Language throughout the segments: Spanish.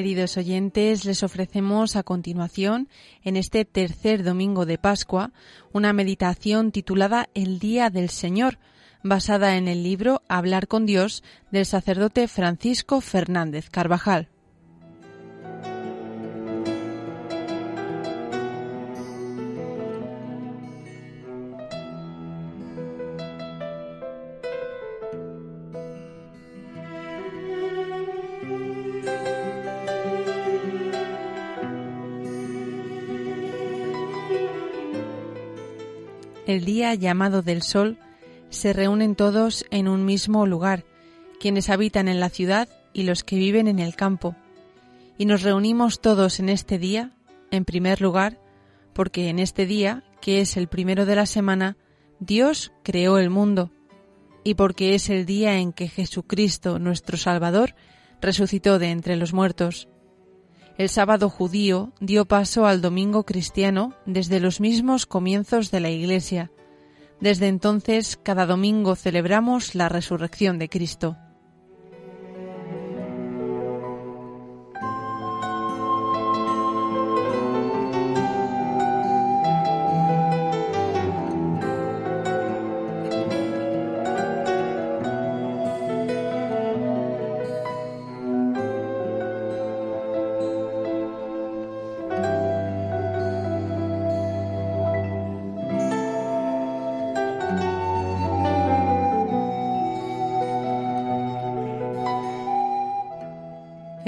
Queridos oyentes, les ofrecemos a continuación, en este tercer domingo de Pascua, una meditación titulada El Día del Señor, basada en el libro Hablar con Dios del sacerdote Francisco Fernández Carvajal. El día llamado del sol, se reúnen todos en un mismo lugar, quienes habitan en la ciudad y los que viven en el campo. Y nos reunimos todos en este día, en primer lugar, porque en este día, que es el primero de la semana, Dios creó el mundo, y porque es el día en que Jesucristo, nuestro Salvador, resucitó de entre los muertos. El sábado judío dio paso al domingo cristiano desde los mismos comienzos de la Iglesia. Desde entonces, cada domingo celebramos la resurrección de Cristo.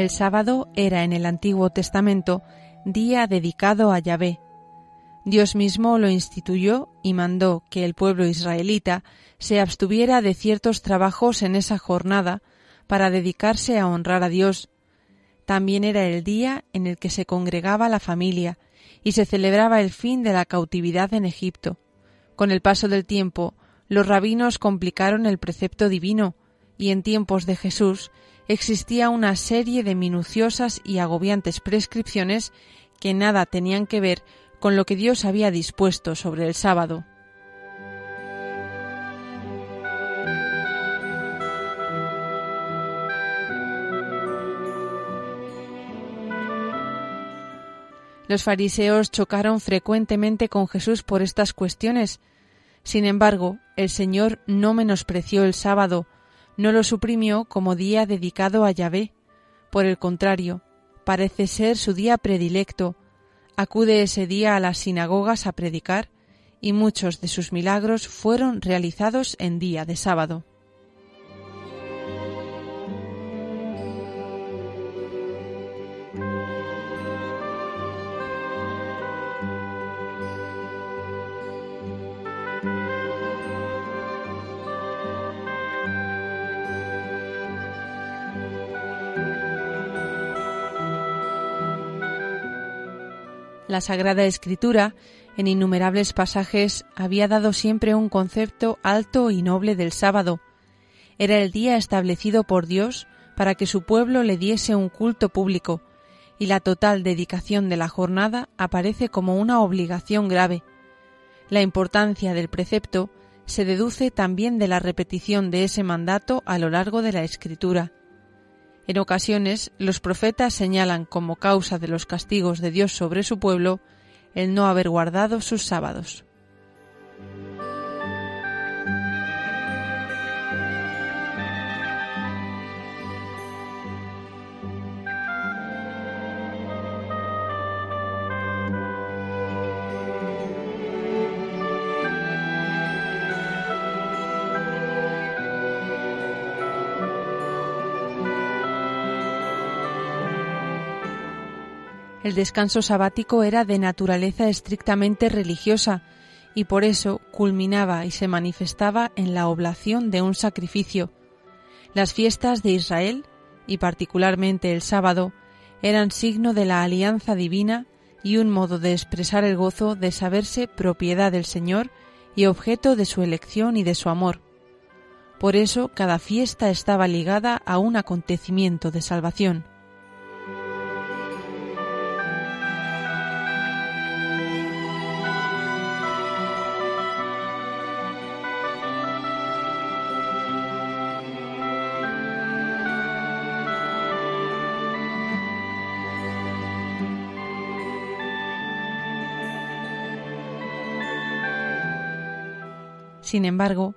El sábado era en el Antiguo Testamento día dedicado a Yahvé. Dios mismo lo instituyó y mandó que el pueblo israelita se abstuviera de ciertos trabajos en esa jornada para dedicarse a honrar a Dios. También era el día en el que se congregaba la familia y se celebraba el fin de la cautividad en Egipto. Con el paso del tiempo, los rabinos complicaron el precepto divino y en tiempos de Jesús existía una serie de minuciosas y agobiantes prescripciones que nada tenían que ver con lo que Dios había dispuesto sobre el sábado. Los fariseos chocaron frecuentemente con Jesús por estas cuestiones. Sin embargo, el Señor no menospreció el sábado, no lo suprimió como día dedicado a Yahvé. Por el contrario, parece ser su día predilecto. Acude ese día a las sinagogas a predicar y muchos de sus milagros fueron realizados en día de sábado. La Sagrada Escritura, en innumerables pasajes, había dado siempre un concepto alto y noble del sábado. Era el día establecido por Dios para que su pueblo le diese un culto público, y la total dedicación de la jornada aparece como una obligación grave. La importancia del precepto se deduce también de la repetición de ese mandato a lo largo de la Escritura. En ocasiones, los profetas señalan como causa de los castigos de Dios sobre su pueblo el no haber guardado sus sábados. El descanso sabático era de naturaleza estrictamente religiosa y por eso culminaba y se manifestaba en la oblación de un sacrificio. Las fiestas de Israel, y particularmente el sábado, eran signo de la alianza divina y un modo de expresar el gozo de saberse propiedad del Señor y objeto de su elección y de su amor. Por eso cada fiesta estaba ligada a un acontecimiento de salvación. Sin embargo,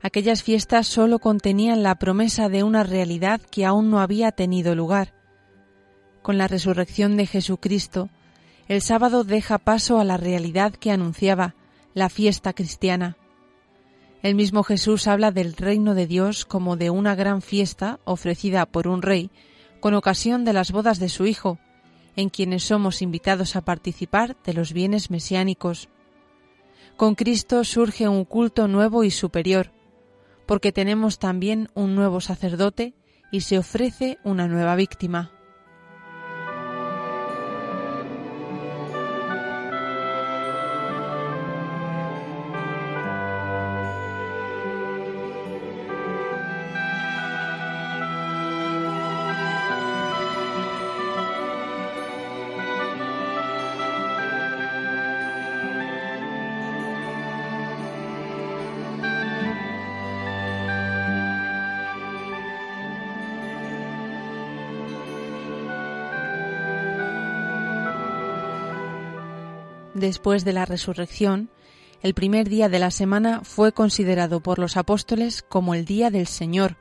aquellas fiestas sólo contenían la promesa de una realidad que aún no había tenido lugar. Con la resurrección de Jesucristo, el sábado deja paso a la realidad que anunciaba la fiesta cristiana. El mismo Jesús habla del reino de Dios como de una gran fiesta ofrecida por un rey con ocasión de las bodas de su Hijo, en quienes somos invitados a participar de los bienes mesiánicos. Con Cristo surge un culto nuevo y superior, porque tenemos también un nuevo sacerdote y se ofrece una nueva víctima. Después de la resurrección, el primer día de la semana fue considerado por los apóstoles como el día del Señor,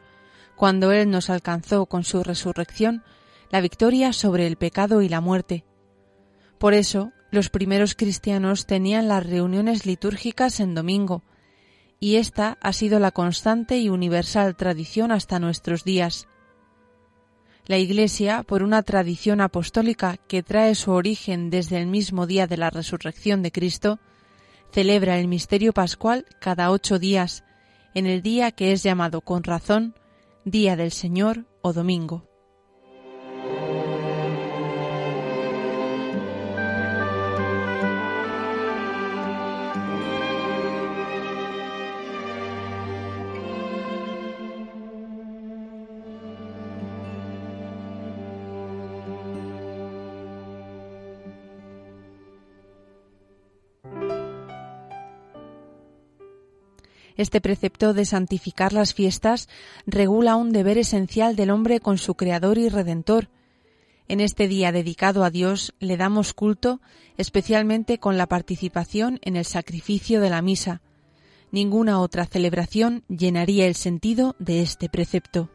cuando Él nos alcanzó con su resurrección la victoria sobre el pecado y la muerte. Por eso, los primeros cristianos tenían las reuniones litúrgicas en domingo, y esta ha sido la constante y universal tradición hasta nuestros días. La Iglesia, por una tradición apostólica que trae su origen desde el mismo día de la resurrección de Cristo, celebra el misterio pascual cada ocho días, en el día que es llamado con razón Día del Señor o Domingo. Este precepto de santificar las fiestas regula un deber esencial del hombre con su Creador y Redentor. En este día dedicado a Dios le damos culto, especialmente con la participación en el sacrificio de la misa. Ninguna otra celebración llenaría el sentido de este precepto.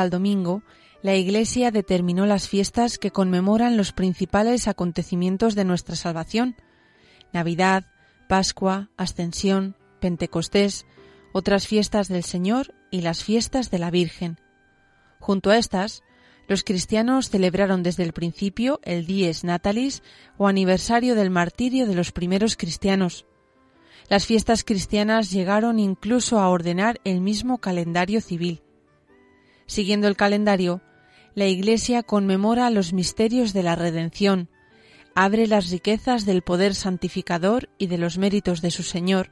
Al domingo, la Iglesia determinó las fiestas que conmemoran los principales acontecimientos de nuestra salvación Navidad, Pascua, Ascensión, Pentecostés, otras fiestas del Señor y las fiestas de la Virgen. Junto a estas, los cristianos celebraron desde el principio el Dies Natalis o aniversario del martirio de los primeros cristianos. Las fiestas cristianas llegaron incluso a ordenar el mismo calendario civil. Siguiendo el calendario, la Iglesia conmemora los misterios de la redención, abre las riquezas del poder santificador y de los méritos de su Señor,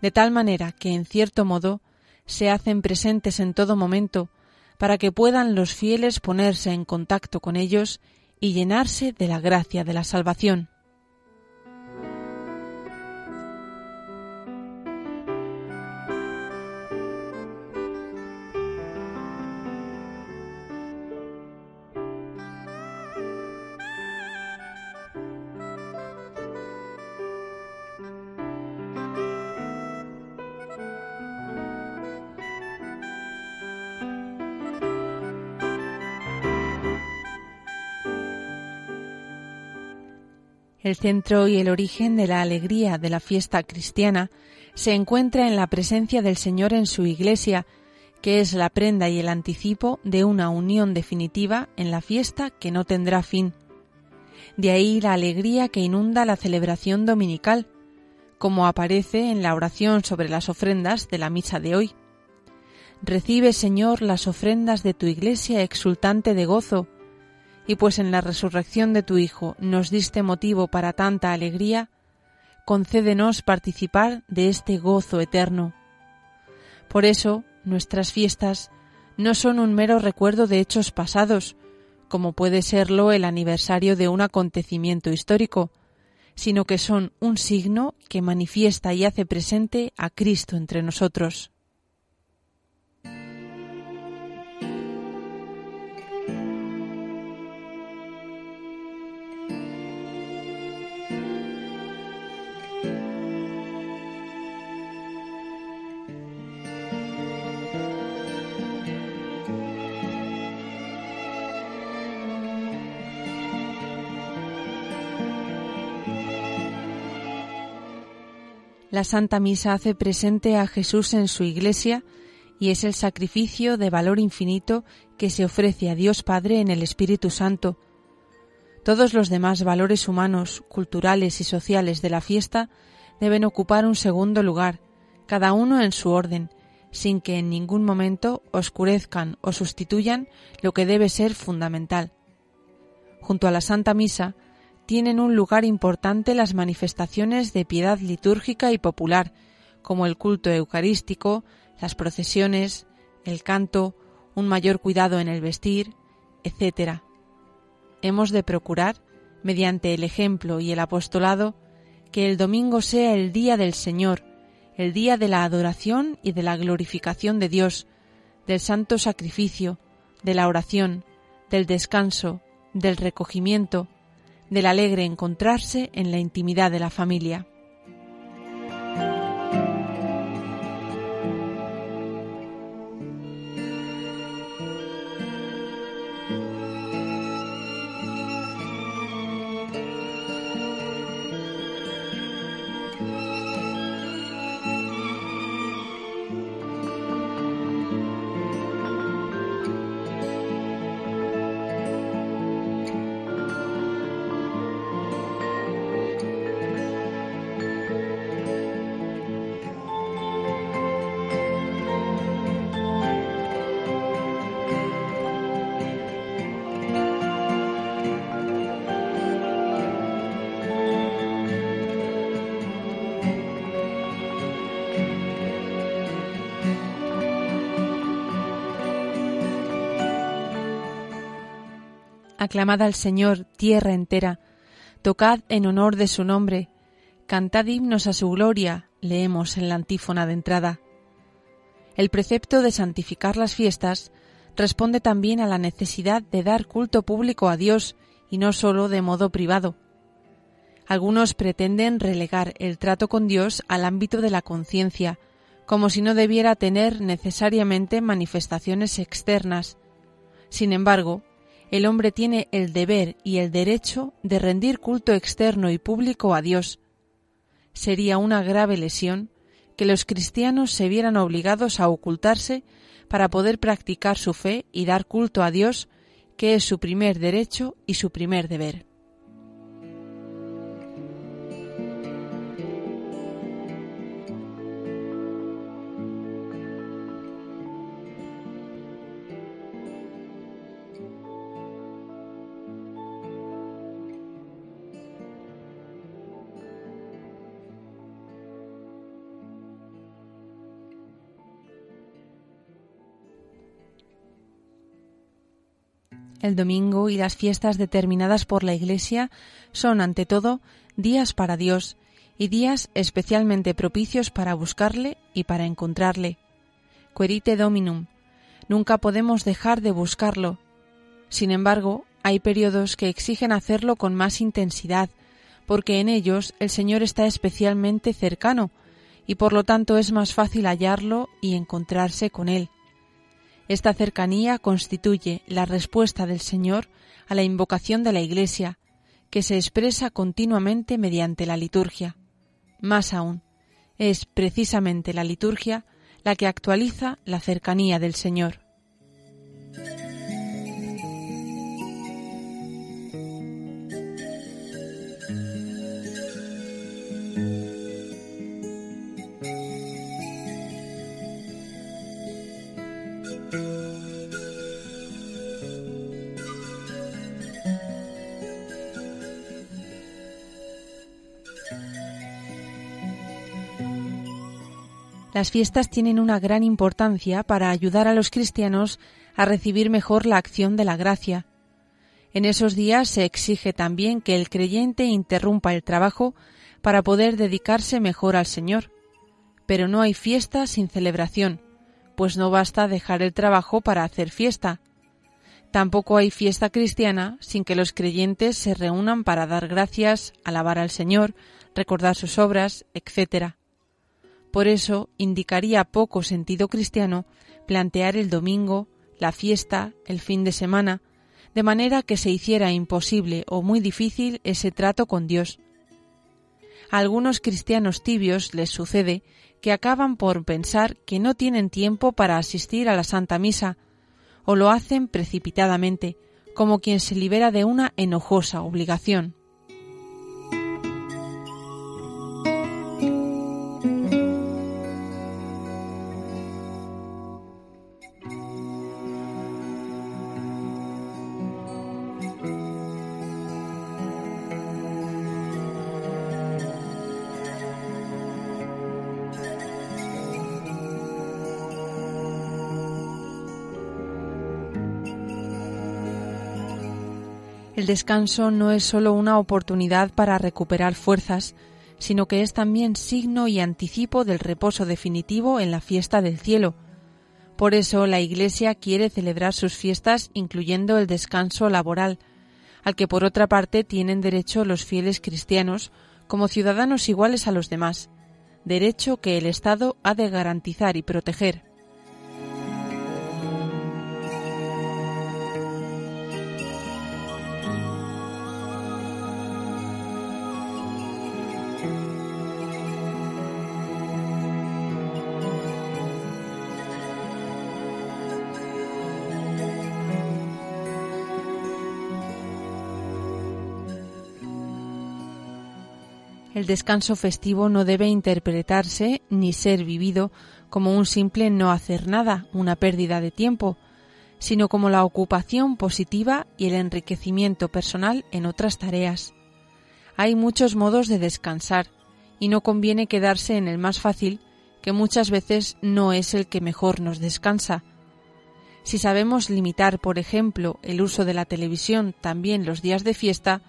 de tal manera que, en cierto modo, se hacen presentes en todo momento, para que puedan los fieles ponerse en contacto con ellos y llenarse de la gracia de la salvación. El centro y el origen de la alegría de la fiesta cristiana se encuentra en la presencia del Señor en su Iglesia, que es la prenda y el anticipo de una unión definitiva en la fiesta que no tendrá fin. De ahí la alegría que inunda la celebración dominical, como aparece en la oración sobre las ofrendas de la misa de hoy. Recibe, Señor, las ofrendas de tu Iglesia exultante de gozo, y pues en la resurrección de tu Hijo nos diste motivo para tanta alegría, concédenos participar de este gozo eterno. Por eso, nuestras fiestas no son un mero recuerdo de hechos pasados, como puede serlo el aniversario de un acontecimiento histórico, sino que son un signo que manifiesta y hace presente a Cristo entre nosotros. La Santa Misa hace presente a Jesús en su Iglesia y es el sacrificio de valor infinito que se ofrece a Dios Padre en el Espíritu Santo. Todos los demás valores humanos, culturales y sociales de la fiesta deben ocupar un segundo lugar, cada uno en su orden, sin que en ningún momento oscurezcan o sustituyan lo que debe ser fundamental. Junto a la Santa Misa tienen un lugar importante las manifestaciones de piedad litúrgica y popular, como el culto eucarístico, las procesiones, el canto, un mayor cuidado en el vestir, etc. Hemos de procurar, mediante el ejemplo y el apostolado, que el domingo sea el día del Señor, el día de la adoración y de la glorificación de Dios, del santo sacrificio, de la oración, del descanso, del recogimiento, del alegre encontrarse en la intimidad de la familia. Aclamad al Señor, tierra entera, tocad en honor de su nombre, cantad himnos a su gloria, leemos en la antífona de entrada. El precepto de santificar las fiestas responde también a la necesidad de dar culto público a Dios y no sólo de modo privado. Algunos pretenden relegar el trato con Dios al ámbito de la conciencia, como si no debiera tener necesariamente manifestaciones externas. Sin embargo, el hombre tiene el deber y el derecho de rendir culto externo y público a Dios. Sería una grave lesión que los cristianos se vieran obligados a ocultarse para poder practicar su fe y dar culto a Dios, que es su primer derecho y su primer deber. El domingo y las fiestas determinadas por la Iglesia son, ante todo, días para Dios y días especialmente propicios para buscarle y para encontrarle. Querite Dominum. Nunca podemos dejar de buscarlo. Sin embargo, hay periodos que exigen hacerlo con más intensidad, porque en ellos el Señor está especialmente cercano, y por lo tanto es más fácil hallarlo y encontrarse con Él. Esta cercanía constituye la respuesta del Señor a la invocación de la Iglesia, que se expresa continuamente mediante la liturgia. Más aún, es precisamente la liturgia la que actualiza la cercanía del Señor. Las fiestas tienen una gran importancia para ayudar a los cristianos a recibir mejor la acción de la gracia. En esos días se exige también que el creyente interrumpa el trabajo para poder dedicarse mejor al Señor. Pero no hay fiesta sin celebración, pues no basta dejar el trabajo para hacer fiesta. Tampoco hay fiesta cristiana sin que los creyentes se reúnan para dar gracias, alabar al Señor, recordar sus obras, etc. Por eso indicaría poco sentido cristiano plantear el domingo, la fiesta, el fin de semana, de manera que se hiciera imposible o muy difícil ese trato con Dios. A algunos cristianos tibios les sucede que acaban por pensar que no tienen tiempo para asistir a la Santa Misa, o lo hacen precipitadamente, como quien se libera de una enojosa obligación. El descanso no es sólo una oportunidad para recuperar fuerzas, sino que es también signo y anticipo del reposo definitivo en la fiesta del cielo. Por eso la Iglesia quiere celebrar sus fiestas incluyendo el descanso laboral, al que por otra parte tienen derecho los fieles cristianos como ciudadanos iguales a los demás, derecho que el Estado ha de garantizar y proteger. El descanso festivo no debe interpretarse ni ser vivido como un simple no hacer nada, una pérdida de tiempo, sino como la ocupación positiva y el enriquecimiento personal en otras tareas. Hay muchos modos de descansar, y no conviene quedarse en el más fácil, que muchas veces no es el que mejor nos descansa. Si sabemos limitar, por ejemplo, el uso de la televisión también los días de fiesta,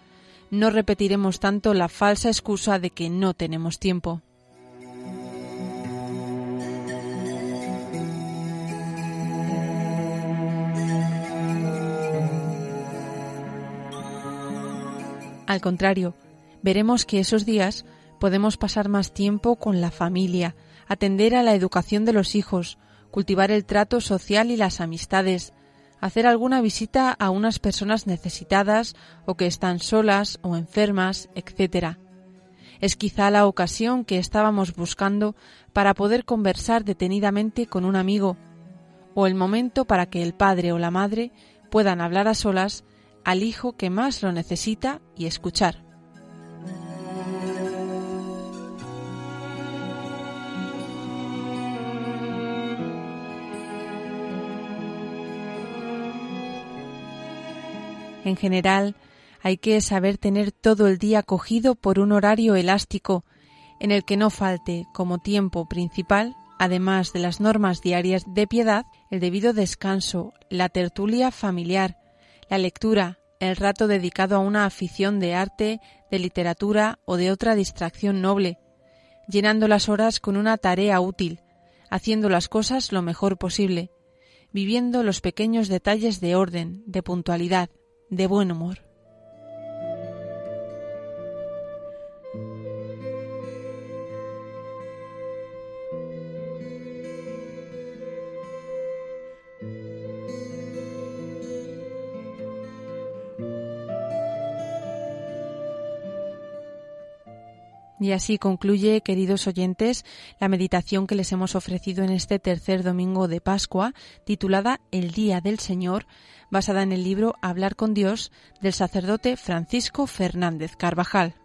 no repetiremos tanto la falsa excusa de que no tenemos tiempo. Al contrario, veremos que esos días podemos pasar más tiempo con la familia, atender a la educación de los hijos, cultivar el trato social y las amistades, hacer alguna visita a unas personas necesitadas o que están solas o enfermas, etc. Es quizá la ocasión que estábamos buscando para poder conversar detenidamente con un amigo, o el momento para que el padre o la madre puedan hablar a solas al hijo que más lo necesita y escuchar. En general, hay que saber tener todo el día cogido por un horario elástico en el que no falte como tiempo principal, además de las normas diarias de piedad, el debido descanso, la tertulia familiar, la lectura, el rato dedicado a una afición de arte, de literatura o de otra distracción noble, llenando las horas con una tarea útil, haciendo las cosas lo mejor posible, viviendo los pequeños detalles de orden, de puntualidad, de buen humor. Y así concluye, queridos oyentes, la meditación que les hemos ofrecido en este tercer domingo de Pascua, titulada El Día del Señor, basada en el libro Hablar con Dios del sacerdote Francisco Fernández Carvajal.